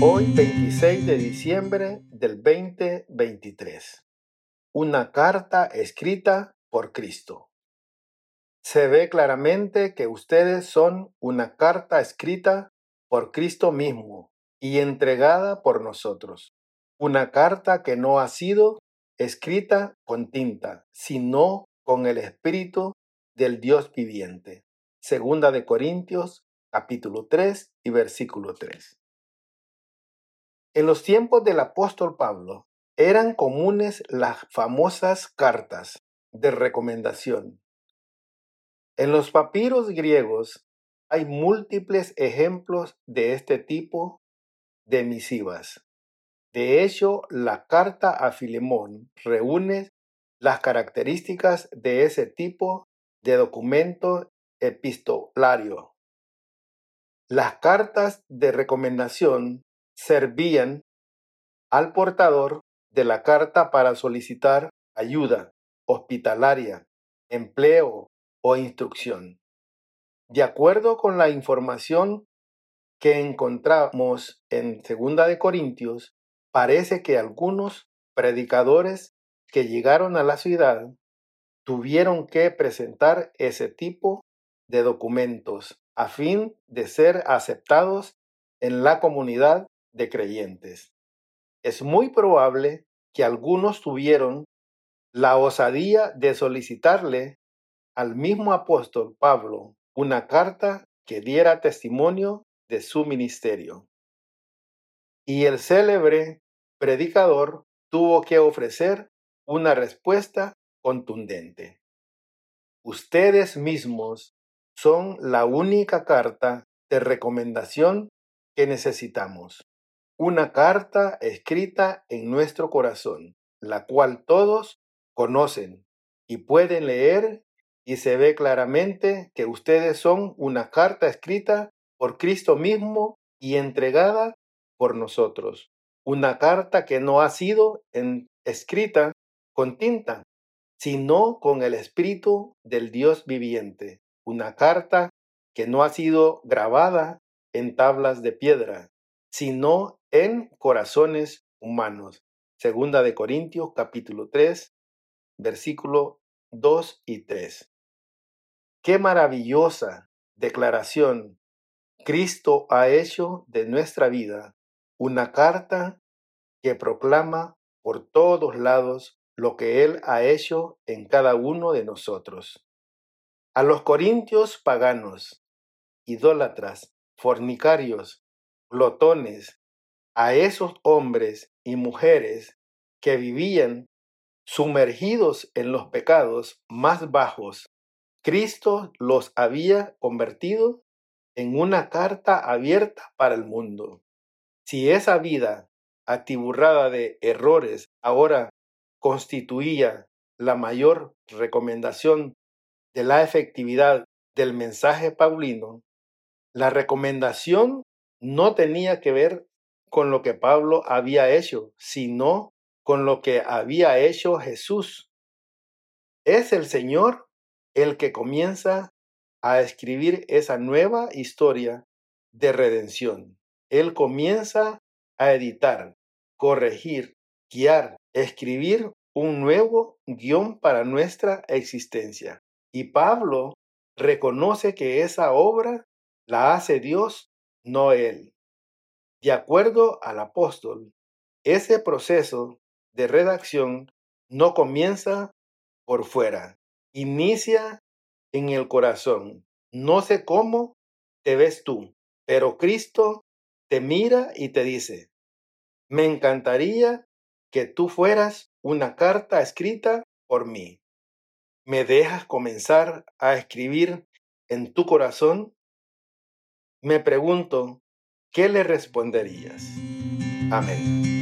Hoy 26 de diciembre del 2023. Una carta escrita por Cristo. Se ve claramente que ustedes son una carta escrita por Cristo mismo y entregada por nosotros. Una carta que no ha sido escrita con tinta, sino con el Espíritu del Dios viviente. Segunda de Corintios, capítulo 3 y versículo 3. En los tiempos del apóstol Pablo eran comunes las famosas cartas de recomendación. En los papiros griegos hay múltiples ejemplos de este tipo de misivas. De hecho, la carta a Filemón reúne las características de ese tipo de documento epistolario. Las cartas de recomendación servían al portador de la carta para solicitar ayuda hospitalaria, empleo o instrucción. De acuerdo con la información que encontramos en Segunda de Corintios, parece que algunos predicadores que llegaron a la ciudad tuvieron que presentar ese tipo de documentos a fin de ser aceptados en la comunidad creyentes. Es muy probable que algunos tuvieron la osadía de solicitarle al mismo apóstol Pablo una carta que diera testimonio de su ministerio. Y el célebre predicador tuvo que ofrecer una respuesta contundente. Ustedes mismos son la única carta de recomendación que necesitamos una carta escrita en nuestro corazón, la cual todos conocen y pueden leer y se ve claramente que ustedes son una carta escrita por Cristo mismo y entregada por nosotros. Una carta que no ha sido escrita con tinta, sino con el Espíritu del Dios viviente. Una carta que no ha sido grabada en tablas de piedra, sino en corazones humanos. Segunda de Corintios capítulo 3, versículo 2 y 3. Qué maravillosa declaración Cristo ha hecho de nuestra vida una carta que proclama por todos lados lo que Él ha hecho en cada uno de nosotros. A los corintios paganos, idólatras, fornicarios, glotones, a esos hombres y mujeres que vivían sumergidos en los pecados más bajos, Cristo los había convertido en una carta abierta para el mundo. Si esa vida atiburrada de errores ahora constituía la mayor recomendación de la efectividad del mensaje paulino, la recomendación no tenía que ver con lo que Pablo había hecho, sino con lo que había hecho Jesús. Es el Señor el que comienza a escribir esa nueva historia de redención. Él comienza a editar, corregir, guiar, escribir un nuevo guion para nuestra existencia. Y Pablo reconoce que esa obra la hace Dios, no él. De acuerdo al apóstol, ese proceso de redacción no comienza por fuera, inicia en el corazón. No sé cómo te ves tú, pero Cristo te mira y te dice, me encantaría que tú fueras una carta escrita por mí. ¿Me dejas comenzar a escribir en tu corazón? Me pregunto, ¿qué le responderías? Amén.